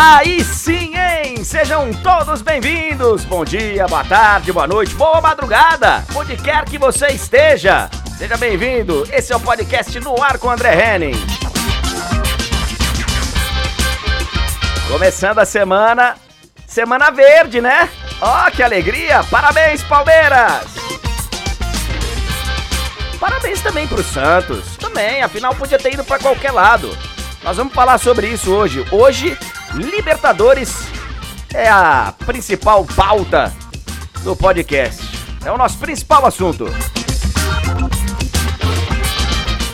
Aí sim, hein? Sejam todos bem-vindos. Bom dia, boa tarde, boa noite, boa madrugada, onde quer que você esteja. Seja bem-vindo. Esse é o podcast no ar com André Henning. Começando a semana, semana verde, né? Ó, oh, que alegria! Parabéns, Palmeiras! Parabéns também pro Santos. Também, afinal podia ter ido para qualquer lado. Nós vamos falar sobre isso hoje. Hoje Libertadores é a principal pauta do podcast. É o nosso principal assunto.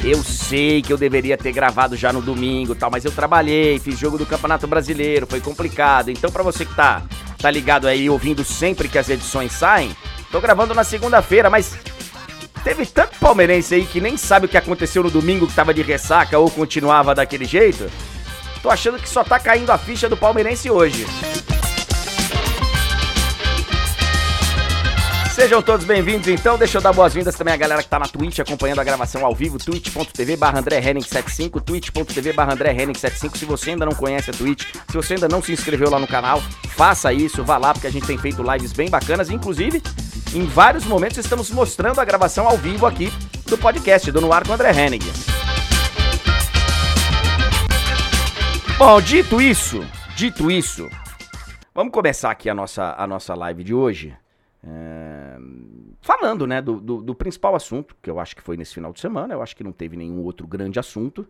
Eu sei que eu deveria ter gravado já no domingo, tal, mas eu trabalhei, fiz jogo do Campeonato Brasileiro, foi complicado. Então, para você que tá tá ligado aí ouvindo sempre que as edições saem, tô gravando na segunda-feira, mas teve tanto palmeirense aí que nem sabe o que aconteceu no domingo que tava de ressaca ou continuava daquele jeito Tô achando que só tá caindo a ficha do palmeirense hoje. Sejam todos bem-vindos então, deixa eu dar boas-vindas também à galera que tá na Twitch acompanhando a gravação ao vivo, twitch.tv barra André 75, twitch.tv barra André 75, se você ainda não conhece a Twitch, se você ainda não se inscreveu lá no canal, faça isso, vá lá porque a gente tem feito lives bem bacanas, inclusive em vários momentos estamos mostrando a gravação ao vivo aqui do podcast do No Ar com André Henning. Bom, dito isso, dito isso, vamos começar aqui a nossa, a nossa live de hoje. É, falando, né, do, do, do, principal assunto, que eu acho que foi nesse final de semana, eu acho que não teve nenhum outro grande assunto.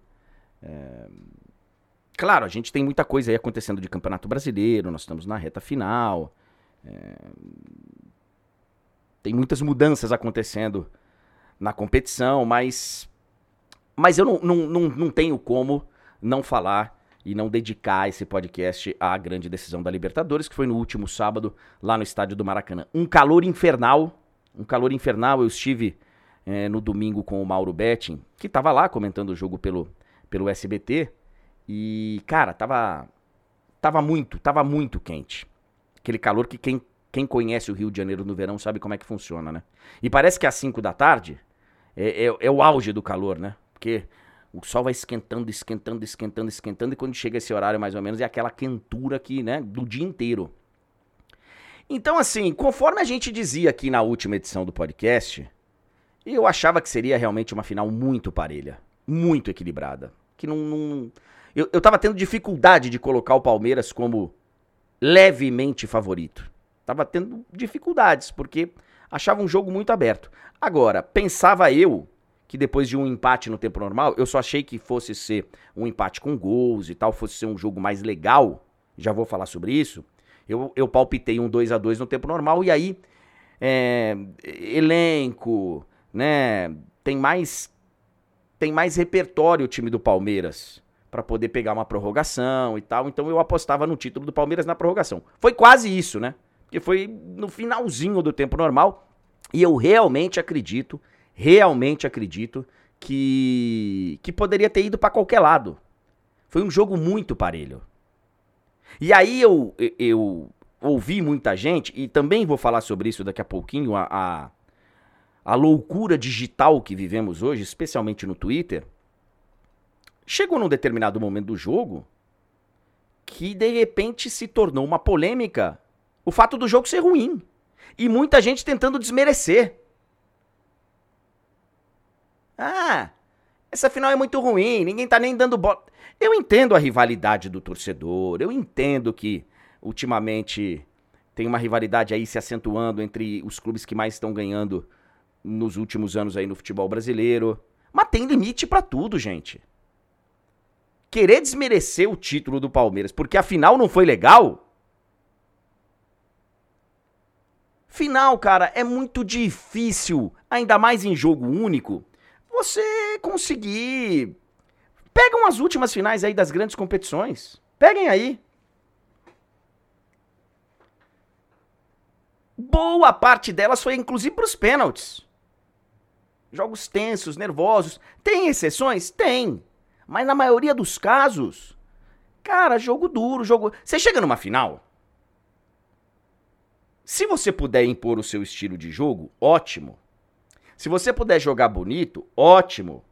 É, claro, a gente tem muita coisa aí acontecendo de Campeonato Brasileiro, nós estamos na reta final. É, tem muitas mudanças acontecendo na competição, mas, mas eu não, não, não, não tenho como não falar e não dedicar esse podcast à grande decisão da Libertadores, que foi no último sábado, lá no estádio do Maracanã. Um calor infernal, um calor infernal. Eu estive é, no domingo com o Mauro Betting, que estava lá comentando o jogo pelo, pelo SBT, e, cara, tava, tava muito, tava muito quente. Aquele calor que quem, quem conhece o Rio de Janeiro no verão sabe como é que funciona, né? E parece que às 5 da tarde é, é, é o auge do calor, né? Porque o sol vai esquentando, esquentando, esquentando, esquentando, e quando chega esse horário mais ou menos é aquela quentura aqui, né, do dia inteiro. Então, assim, conforme a gente dizia aqui na última edição do podcast, eu achava que seria realmente uma final muito parelha, muito equilibrada. Que não. não... Eu, eu tava tendo dificuldade de colocar o Palmeiras como levemente favorito. Tava tendo dificuldades, porque achava um jogo muito aberto. Agora, pensava eu que depois de um empate no tempo normal, eu só achei que fosse ser um empate com gols e tal, fosse ser um jogo mais legal. Já vou falar sobre isso. Eu, eu palpitei um 2 a 2 no tempo normal e aí é, elenco, né? Tem mais tem mais repertório o time do Palmeiras para poder pegar uma prorrogação e tal. Então eu apostava no título do Palmeiras na prorrogação. Foi quase isso, né? Porque foi no finalzinho do tempo normal e eu realmente acredito realmente acredito que, que poderia ter ido para qualquer lado. Foi um jogo muito parelho. E aí eu, eu ouvi muita gente, e também vou falar sobre isso daqui a pouquinho, a, a, a loucura digital que vivemos hoje, especialmente no Twitter. Chegou num determinado momento do jogo que de repente se tornou uma polêmica o fato do jogo ser ruim. E muita gente tentando desmerecer. Ah, essa final é muito ruim, ninguém tá nem dando bola. Eu entendo a rivalidade do torcedor, eu entendo que ultimamente tem uma rivalidade aí se acentuando entre os clubes que mais estão ganhando nos últimos anos aí no futebol brasileiro. Mas tem limite para tudo, gente. Querer desmerecer o título do Palmeiras porque a final não foi legal? Final, cara, é muito difícil, ainda mais em jogo único você conseguir. Pegam as últimas finais aí das grandes competições. Peguem aí. Boa parte delas foi inclusive para os pênaltis. Jogos tensos, nervosos. Tem exceções? Tem. Mas na maioria dos casos, cara, jogo duro, jogo. Você chega numa final. Se você puder impor o seu estilo de jogo, ótimo. Se você puder jogar bonito, ótimo.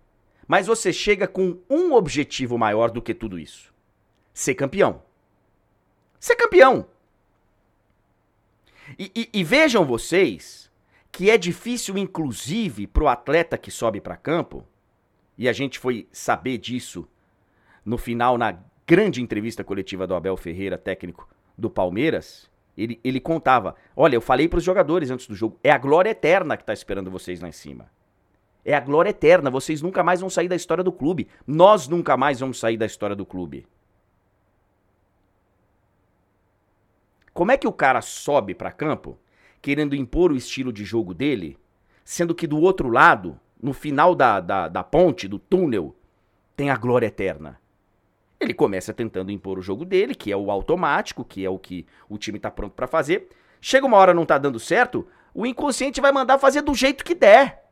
Mas você chega com um objetivo maior do que tudo isso: ser campeão. ser campeão. E, e, e vejam vocês que é difícil, inclusive, para o atleta que sobe para campo, e a gente foi saber disso no final, na grande entrevista coletiva do Abel Ferreira, técnico do Palmeiras. Ele, ele contava: Olha, eu falei para os jogadores antes do jogo, é a glória eterna que está esperando vocês lá em cima. É a glória eterna, vocês nunca mais vão sair da história do clube. Nós nunca mais vamos sair da história do clube. Como é que o cara sobe para campo querendo impor o estilo de jogo dele, sendo que do outro lado, no final da, da, da ponte, do túnel, tem a glória eterna? Ele começa tentando impor o jogo dele, que é o automático, que é o que o time tá pronto para fazer. Chega uma hora não tá dando certo, o inconsciente vai mandar fazer do jeito que der.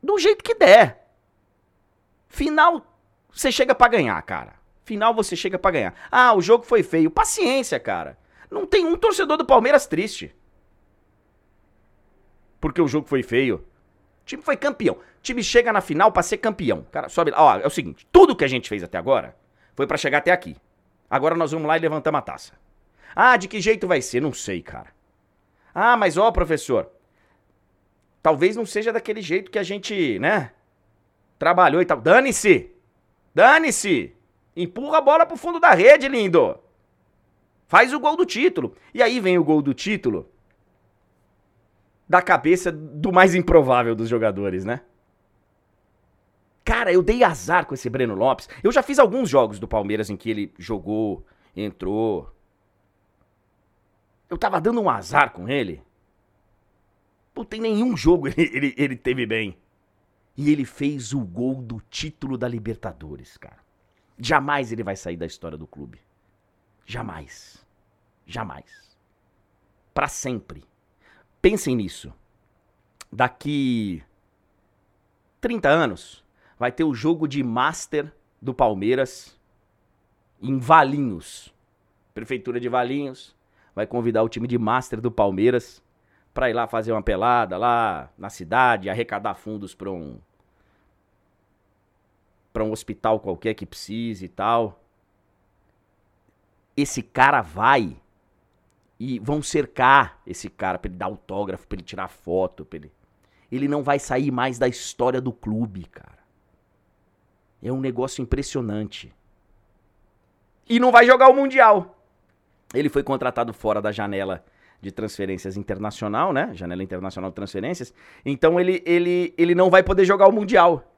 Do jeito que der. Final, você chega para ganhar, cara. Final você chega para ganhar. Ah, o jogo foi feio. Paciência, cara. Não tem um torcedor do Palmeiras triste. Porque o jogo foi feio. O time foi campeão. O time chega na final para ser campeão. Cara, sobe lá. Ó, é o seguinte, tudo que a gente fez até agora foi para chegar até aqui. Agora nós vamos lá e levantamos a taça. Ah, de que jeito vai ser? Não sei, cara. Ah, mas ó, professor, talvez não seja daquele jeito que a gente, né, trabalhou e tal. Dane-se! Dane-se! Empurra a bola pro fundo da rede, lindo! Faz o gol do título. E aí vem o gol do título da cabeça do mais improvável dos jogadores, né? Cara, eu dei azar com esse Breno Lopes. Eu já fiz alguns jogos do Palmeiras em que ele jogou, entrou. Eu tava dando um azar com ele. Não tem nenhum jogo ele, ele, ele teve bem. E ele fez o gol do título da Libertadores, cara. Jamais ele vai sair da história do clube. Jamais. Jamais. Para sempre. Pensem nisso. Daqui 30 anos vai ter o jogo de Master do Palmeiras em Valinhos. Prefeitura de Valinhos vai convidar o time de Master do Palmeiras para ir lá fazer uma pelada lá na cidade, arrecadar fundos para um para um hospital qualquer que precise e tal esse cara vai e vão cercar esse cara para ele dar autógrafo, para ele tirar foto, para ele ele não vai sair mais da história do clube, cara. É um negócio impressionante. E não vai jogar o mundial. Ele foi contratado fora da janela de transferências internacional, né? Janela internacional de transferências. Então ele ele ele não vai poder jogar o mundial.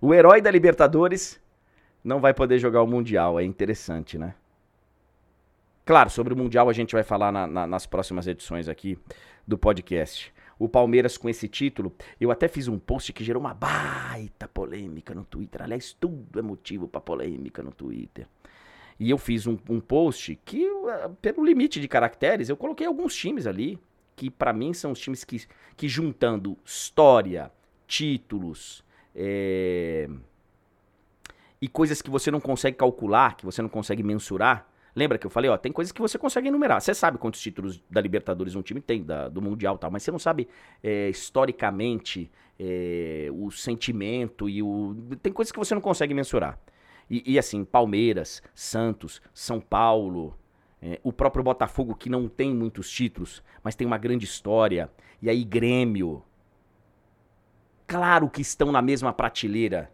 O herói da Libertadores não vai poder jogar o mundial. É interessante, né? Claro, sobre o Mundial a gente vai falar na, na, nas próximas edições aqui do podcast. O Palmeiras com esse título, eu até fiz um post que gerou uma baita polêmica no Twitter. Aliás, tudo é motivo para polêmica no Twitter. E eu fiz um, um post que, uh, pelo limite de caracteres, eu coloquei alguns times ali, que para mim são os times que, que juntando história, títulos, é... e coisas que você não consegue calcular, que você não consegue mensurar, Lembra que eu falei, ó, tem coisas que você consegue enumerar. Você sabe quantos títulos da Libertadores um time tem, da, do Mundial tal, mas você não sabe é, historicamente é, o sentimento e o. Tem coisas que você não consegue mensurar. E, e assim, Palmeiras, Santos, São Paulo, é, o próprio Botafogo, que não tem muitos títulos, mas tem uma grande história. E aí, Grêmio. Claro que estão na mesma prateleira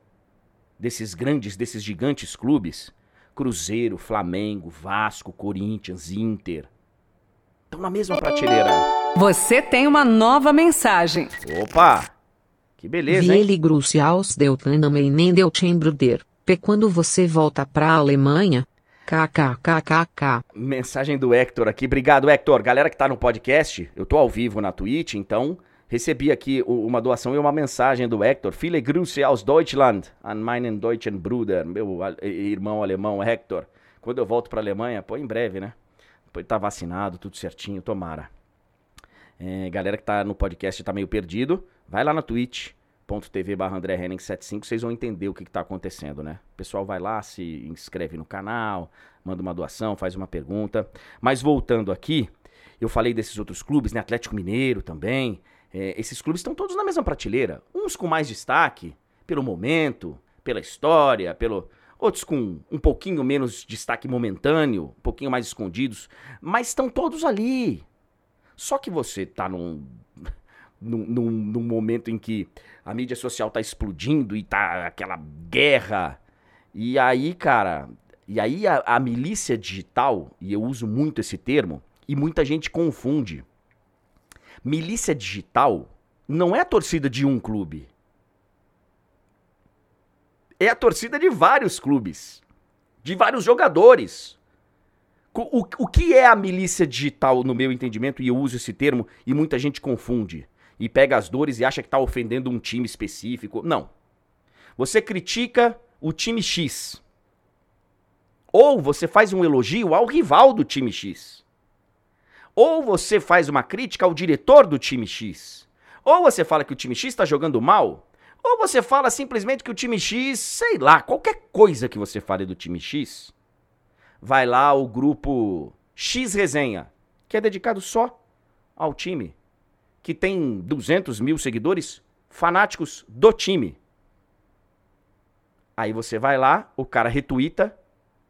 desses grandes, desses gigantes clubes Cruzeiro, Flamengo, Vasco, Corinthians, Inter. Estão na mesma prateleira. Você tem uma nova mensagem. Opa! Que beleza, hein? Ele Gruciaus deu também nem deu Bruder. P quando você volta pra Alemanha? KKKKK. Mensagem do Hector aqui. Obrigado, Hector. Galera que tá no podcast, eu tô ao vivo na Twitch, então Recebi aqui uma doação e uma mensagem do Hector. Viele Grüße aus Deutschland an meinen deutschen Bruder, meu irmão alemão Hector. Quando eu volto para Alemanha, pô, em breve, né? Depois tá vacinado, tudo certinho, tomara. É, galera que tá no podcast tá meio perdido, vai lá na twitch.tv barra André 75, vocês vão entender o que, que tá acontecendo, né? O pessoal vai lá, se inscreve no canal, manda uma doação, faz uma pergunta. Mas voltando aqui, eu falei desses outros clubes, né? Atlético Mineiro também. É, esses clubes estão todos na mesma prateleira. Uns com mais destaque, pelo momento, pela história, pelo. outros com um pouquinho menos destaque momentâneo, um pouquinho mais escondidos, mas estão todos ali. Só que você tá num, num, num, momento em que a mídia social tá explodindo e tá aquela guerra. E aí, cara, e aí a, a milícia digital, e eu uso muito esse termo, e muita gente confunde. Milícia digital não é a torcida de um clube é a torcida de vários clubes, de vários jogadores. O, o, o que é a milícia digital, no meu entendimento, e eu uso esse termo, e muita gente confunde, e pega as dores e acha que está ofendendo um time específico. Não. Você critica o time X. Ou você faz um elogio ao rival do time X. Ou você faz uma crítica ao diretor do time X. Ou você fala que o time X está jogando mal, ou você fala simplesmente que o time X, sei lá, qualquer coisa que você fale do time X, vai lá o grupo X Resenha, que é dedicado só ao time, que tem 200 mil seguidores fanáticos do time. Aí você vai lá, o cara retuita,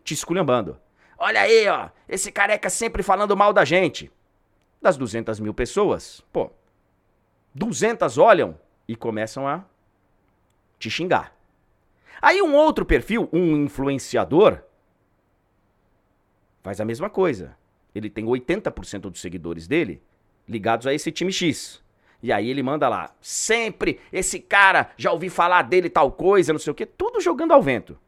te esculhambando. Olha aí, ó, esse careca sempre falando mal da gente. Das 200 mil pessoas, pô, 200 olham e começam a te xingar. Aí um outro perfil, um influenciador, faz a mesma coisa. Ele tem 80% dos seguidores dele ligados a esse time X. E aí ele manda lá, sempre esse cara, já ouvi falar dele tal coisa, não sei o que, tudo jogando ao vento.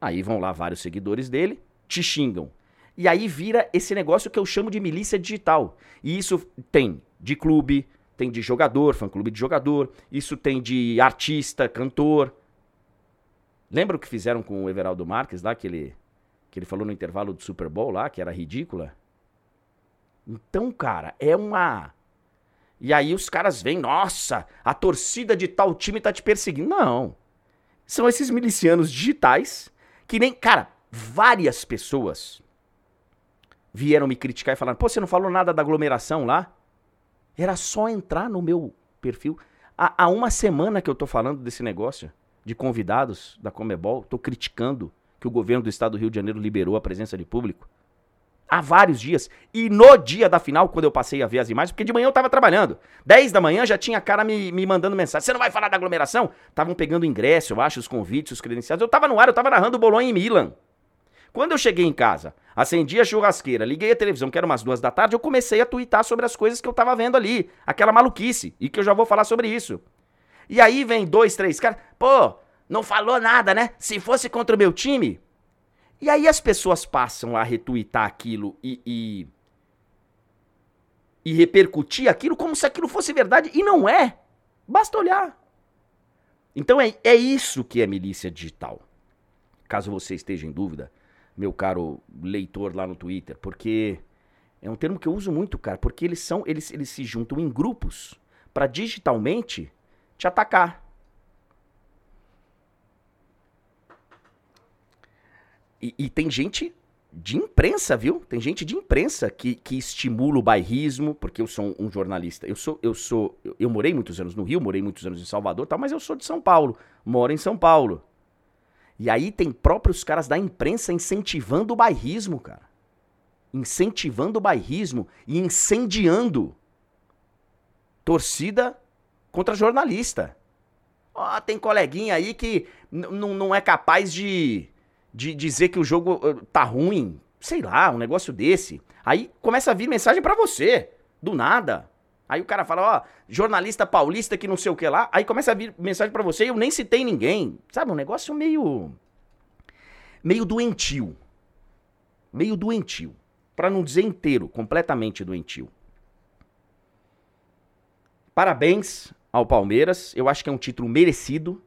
Aí vão lá vários seguidores dele, te xingam. E aí vira esse negócio que eu chamo de milícia digital. E isso tem de clube, tem de jogador, fã-clube de jogador, isso tem de artista, cantor. Lembra o que fizeram com o Everaldo Marques lá, que ele, que ele falou no intervalo do Super Bowl lá, que era ridícula? Então, cara, é uma. E aí os caras vêm, nossa, a torcida de tal time tá te perseguindo. Não. São esses milicianos digitais que nem. Cara, várias pessoas vieram me criticar e falaram: pô, você não falou nada da aglomeração lá? Era só entrar no meu perfil. Há, há uma semana que eu tô falando desse negócio de convidados da Comebol, tô criticando que o governo do estado do Rio de Janeiro liberou a presença de público. Há vários dias. E no dia da final, quando eu passei a ver as imagens, porque de manhã eu tava trabalhando. 10 da manhã já tinha cara me, me mandando mensagem. Você não vai falar da aglomeração? Estavam pegando ingresso, eu acho, os convites, os credenciais. Eu tava no ar, eu tava narrando o Bolonha em Milan. Quando eu cheguei em casa, acendi a churrasqueira, liguei a televisão, que era umas duas da tarde, eu comecei a twittar sobre as coisas que eu tava vendo ali. Aquela maluquice. E que eu já vou falar sobre isso. E aí vem dois, três caras. Pô, não falou nada, né? Se fosse contra o meu time. E aí as pessoas passam a retweetar aquilo e, e, e repercutir aquilo como se aquilo fosse verdade. E não é. Basta olhar. Então é, é isso que é milícia digital. Caso você esteja em dúvida, meu caro leitor lá no Twitter, porque é um termo que eu uso muito, cara, porque eles são, eles, eles se juntam em grupos para digitalmente te atacar. E, e, tem gente de imprensa, viu? Tem gente de imprensa que, que estimula o bairrismo, porque eu sou um jornalista. Eu sou, eu sou, eu, morei muitos anos no Rio, morei muitos anos em Salvador, tal, mas eu sou de São Paulo, moro em São Paulo. E aí tem próprios caras da imprensa incentivando o bairrismo, cara. Incentivando o bairrismo e incendiando torcida contra jornalista. Ó, oh, tem coleguinha aí que não é capaz de, de dizer que o jogo uh, tá ruim. Sei lá, um negócio desse. Aí começa a vir mensagem para você, do nada. Aí o cara fala, ó, jornalista paulista que não sei o que lá. Aí começa a vir mensagem para você e eu nem citei ninguém. Sabe, um negócio meio. meio doentio. Meio doentio. para não dizer inteiro, completamente doentio. Parabéns ao Palmeiras. Eu acho que é um título merecido.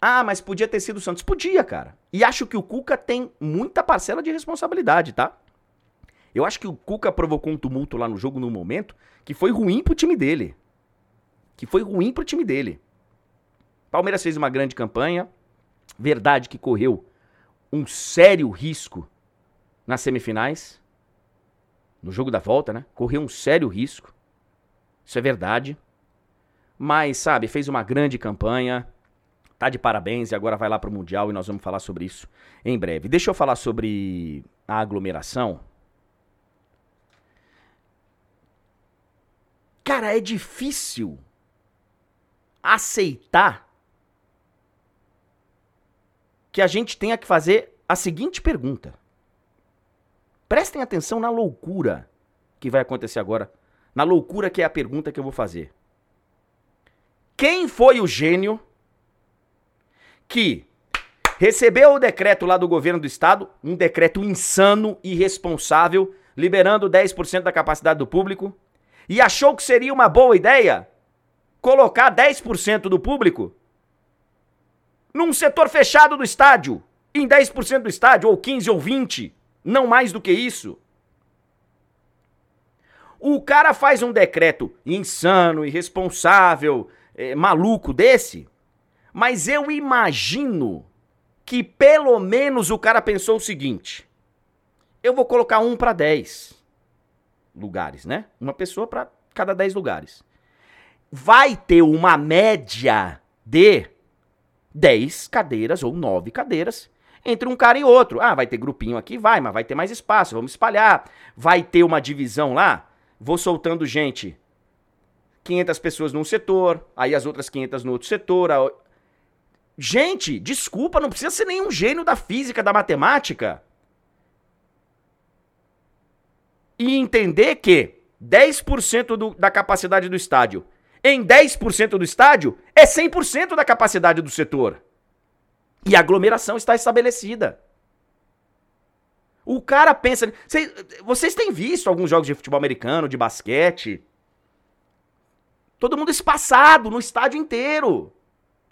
Ah, mas podia ter sido o Santos. Podia, cara. E acho que o Cuca tem muita parcela de responsabilidade, tá? Eu acho que o Cuca provocou um tumulto lá no jogo no momento que foi ruim pro time dele. Que foi ruim pro time dele. Palmeiras fez uma grande campanha. Verdade que correu um sério risco nas semifinais. No jogo da volta, né? Correu um sério risco. Isso é verdade. Mas, sabe, fez uma grande campanha. Tá de parabéns e agora vai lá pro Mundial e nós vamos falar sobre isso em breve. Deixa eu falar sobre a aglomeração. Cara, é difícil aceitar que a gente tenha que fazer a seguinte pergunta. Prestem atenção na loucura que vai acontecer agora. Na loucura que é a pergunta que eu vou fazer. Quem foi o gênio que recebeu o decreto lá do governo do estado, um decreto insano, irresponsável, liberando 10% da capacidade do público, e achou que seria uma boa ideia colocar 10% do público num setor fechado do estádio, em 10% do estádio, ou 15 ou 20, não mais do que isso. O cara faz um decreto insano, irresponsável, é, maluco desse, mas eu imagino que pelo menos o cara pensou o seguinte: eu vou colocar um para 10 lugares, né? Uma pessoa para cada 10 lugares. Vai ter uma média de 10 cadeiras ou 9 cadeiras entre um cara e outro. Ah, vai ter grupinho aqui, vai, mas vai ter mais espaço, vamos espalhar. Vai ter uma divisão lá, vou soltando gente. 500 pessoas num setor, aí as outras 500 no outro setor. Gente, desculpa, não precisa ser nenhum gênio da física, da matemática. E entender que 10% do, da capacidade do estádio em 10% do estádio é 100% da capacidade do setor. E a aglomeração está estabelecida. O cara pensa. Vocês, têm visto alguns jogos de futebol americano, de basquete? Todo mundo espaçado no estádio inteiro.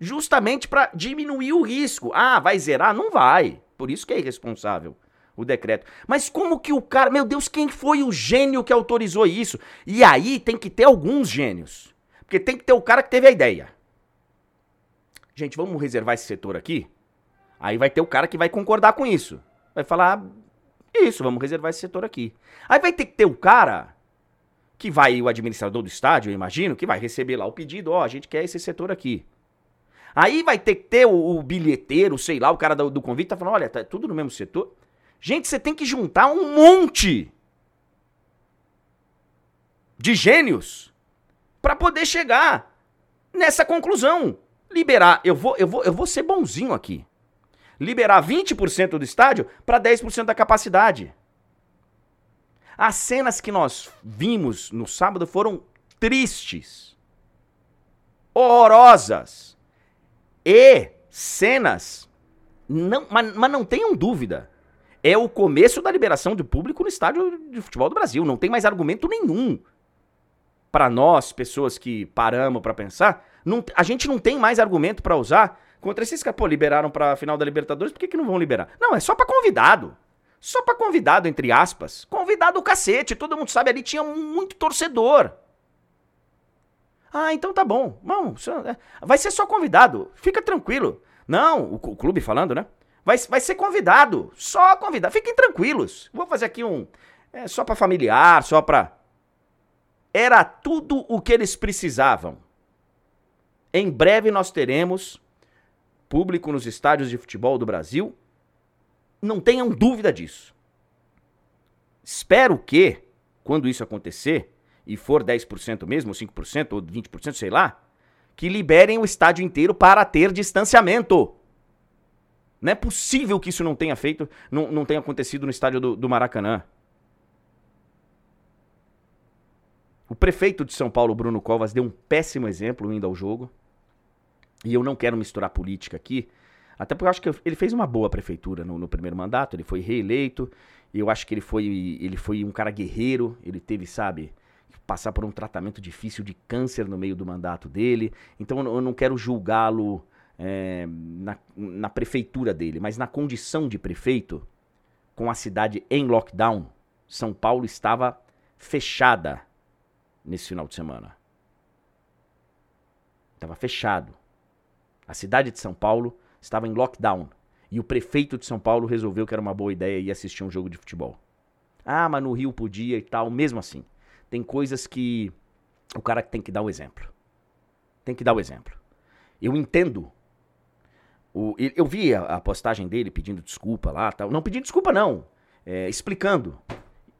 Justamente para diminuir o risco. Ah, vai zerar? Não vai. Por isso que é irresponsável o decreto. Mas como que o cara. Meu Deus, quem foi o gênio que autorizou isso? E aí tem que ter alguns gênios. Porque tem que ter o cara que teve a ideia. Gente, vamos reservar esse setor aqui? Aí vai ter o cara que vai concordar com isso. Vai falar, isso, vamos reservar esse setor aqui. Aí vai ter que ter o cara que vai, o administrador do estádio, eu imagino, que vai receber lá o pedido, ó, oh, a gente quer esse setor aqui. Aí vai ter que ter o, o bilheteiro, sei lá, o cara do, do convite tá falando, olha, tá tudo no mesmo setor. Gente, você tem que juntar um monte de gênios para poder chegar nessa conclusão. Liberar, eu vou, eu vou, eu vou ser bonzinho aqui. Liberar 20% do estádio para 10% da capacidade. As cenas que nós vimos no sábado foram tristes, horrorosas e cenas, não, mas, mas não tenham dúvida, é o começo da liberação de público no estádio de futebol do Brasil. Não tem mais argumento nenhum para nós, pessoas que paramos para pensar, não, a gente não tem mais argumento para usar contra esses que, pô, liberaram pra final da Libertadores, por que, que não vão liberar? Não, é só para convidado. Só para convidado, entre aspas. Convidado o cacete, todo mundo sabe, ali tinha muito torcedor. Ah, então tá bom. Não, é, vai ser só convidado. Fica tranquilo. Não, o clube falando, né? Vai, vai ser convidado. Só convidado. Fiquem tranquilos. Vou fazer aqui um. É, só para familiar, só pra era tudo o que eles precisavam. Em breve nós teremos público nos estádios de futebol do Brasil. Não tenham dúvida disso. Espero que, quando isso acontecer, e for 10% mesmo, 5% ou 20%, sei lá, que liberem o estádio inteiro para ter distanciamento. Não é possível que isso não tenha feito, não, não tenha acontecido no estádio do, do Maracanã. O prefeito de São Paulo, Bruno Covas, deu um péssimo exemplo indo ao jogo. E eu não quero misturar política aqui, até porque eu acho que ele fez uma boa prefeitura no, no primeiro mandato, ele foi reeleito, e eu acho que ele foi, ele foi um cara guerreiro, ele teve, sabe, passar por um tratamento difícil de câncer no meio do mandato dele. Então eu não quero julgá-lo é, na, na prefeitura dele, mas na condição de prefeito, com a cidade em lockdown, São Paulo estava fechada nesse final de semana. Estava fechado. A cidade de São Paulo estava em lockdown. E o prefeito de São Paulo resolveu que era uma boa ideia ir assistir um jogo de futebol. Ah, mas no Rio podia e tal. Mesmo assim, tem coisas que o cara tem que dar o exemplo. Tem que dar o exemplo. Eu entendo O, eu vi a, a, postagem dele pedindo desculpa lá, tal. Não pedindo desculpa, não. É, explicando.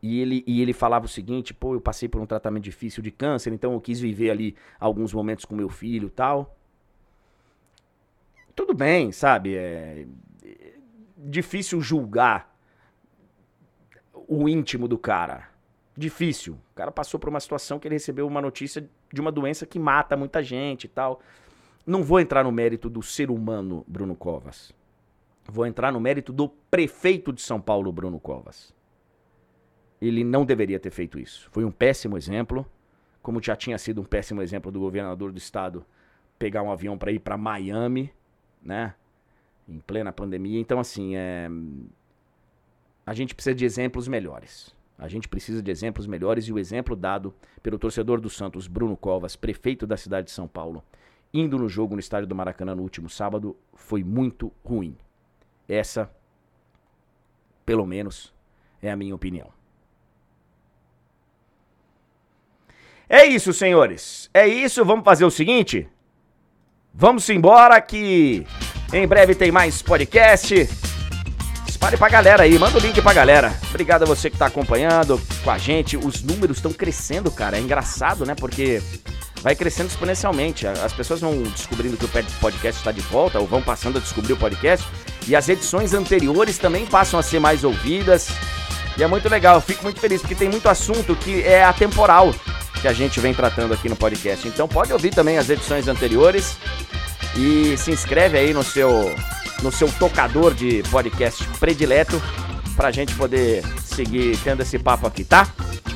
E ele, e ele falava o seguinte, pô, eu passei por um tratamento difícil de câncer, então eu quis viver ali alguns momentos com meu filho tal. Tudo bem, sabe? É, é difícil julgar o íntimo do cara. Difícil. O cara passou por uma situação que ele recebeu uma notícia de uma doença que mata muita gente e tal. Não vou entrar no mérito do ser humano, Bruno Covas. Vou entrar no mérito do prefeito de São Paulo, Bruno Covas. Ele não deveria ter feito isso. Foi um péssimo exemplo, como já tinha sido um péssimo exemplo do governador do estado pegar um avião para ir para Miami, né? Em plena pandemia. Então, assim, é... a gente precisa de exemplos melhores. A gente precisa de exemplos melhores e o exemplo dado pelo torcedor do Santos, Bruno Covas, prefeito da cidade de São Paulo, indo no jogo no estádio do Maracanã no último sábado, foi muito ruim. Essa, pelo menos, é a minha opinião. É isso, senhores. É isso. Vamos fazer o seguinte. Vamos embora que em breve tem mais podcast. Espalhe pra galera aí, manda o link pra galera. Obrigado a você que tá acompanhando com a gente. Os números estão crescendo, cara. É engraçado, né? Porque vai crescendo exponencialmente. As pessoas vão descobrindo que o podcast está de volta, ou vão passando a descobrir o podcast. E as edições anteriores também passam a ser mais ouvidas. E é muito legal, eu fico muito feliz, porque tem muito assunto que é atemporal que a gente vem tratando aqui no podcast. Então pode ouvir também as edições anteriores e se inscreve aí no seu no seu tocador de podcast predileto pra gente poder seguir tendo esse papo aqui, tá?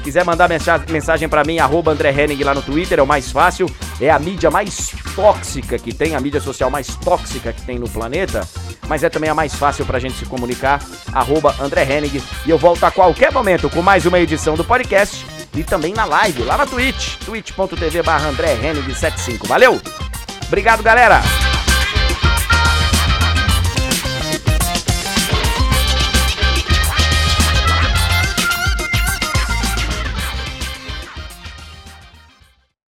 Quiser mandar mensagem para mim, arroba André Henning lá no Twitter, é o mais fácil. É a mídia mais tóxica que tem, a mídia social mais tóxica que tem no planeta. Mas é também a mais fácil pra gente se comunicar, arroba André Henning. E eu volto a qualquer momento com mais uma edição do podcast e também na live, lá na Twitch, twitch.tv barra André Henning 75. Valeu! Obrigado, galera!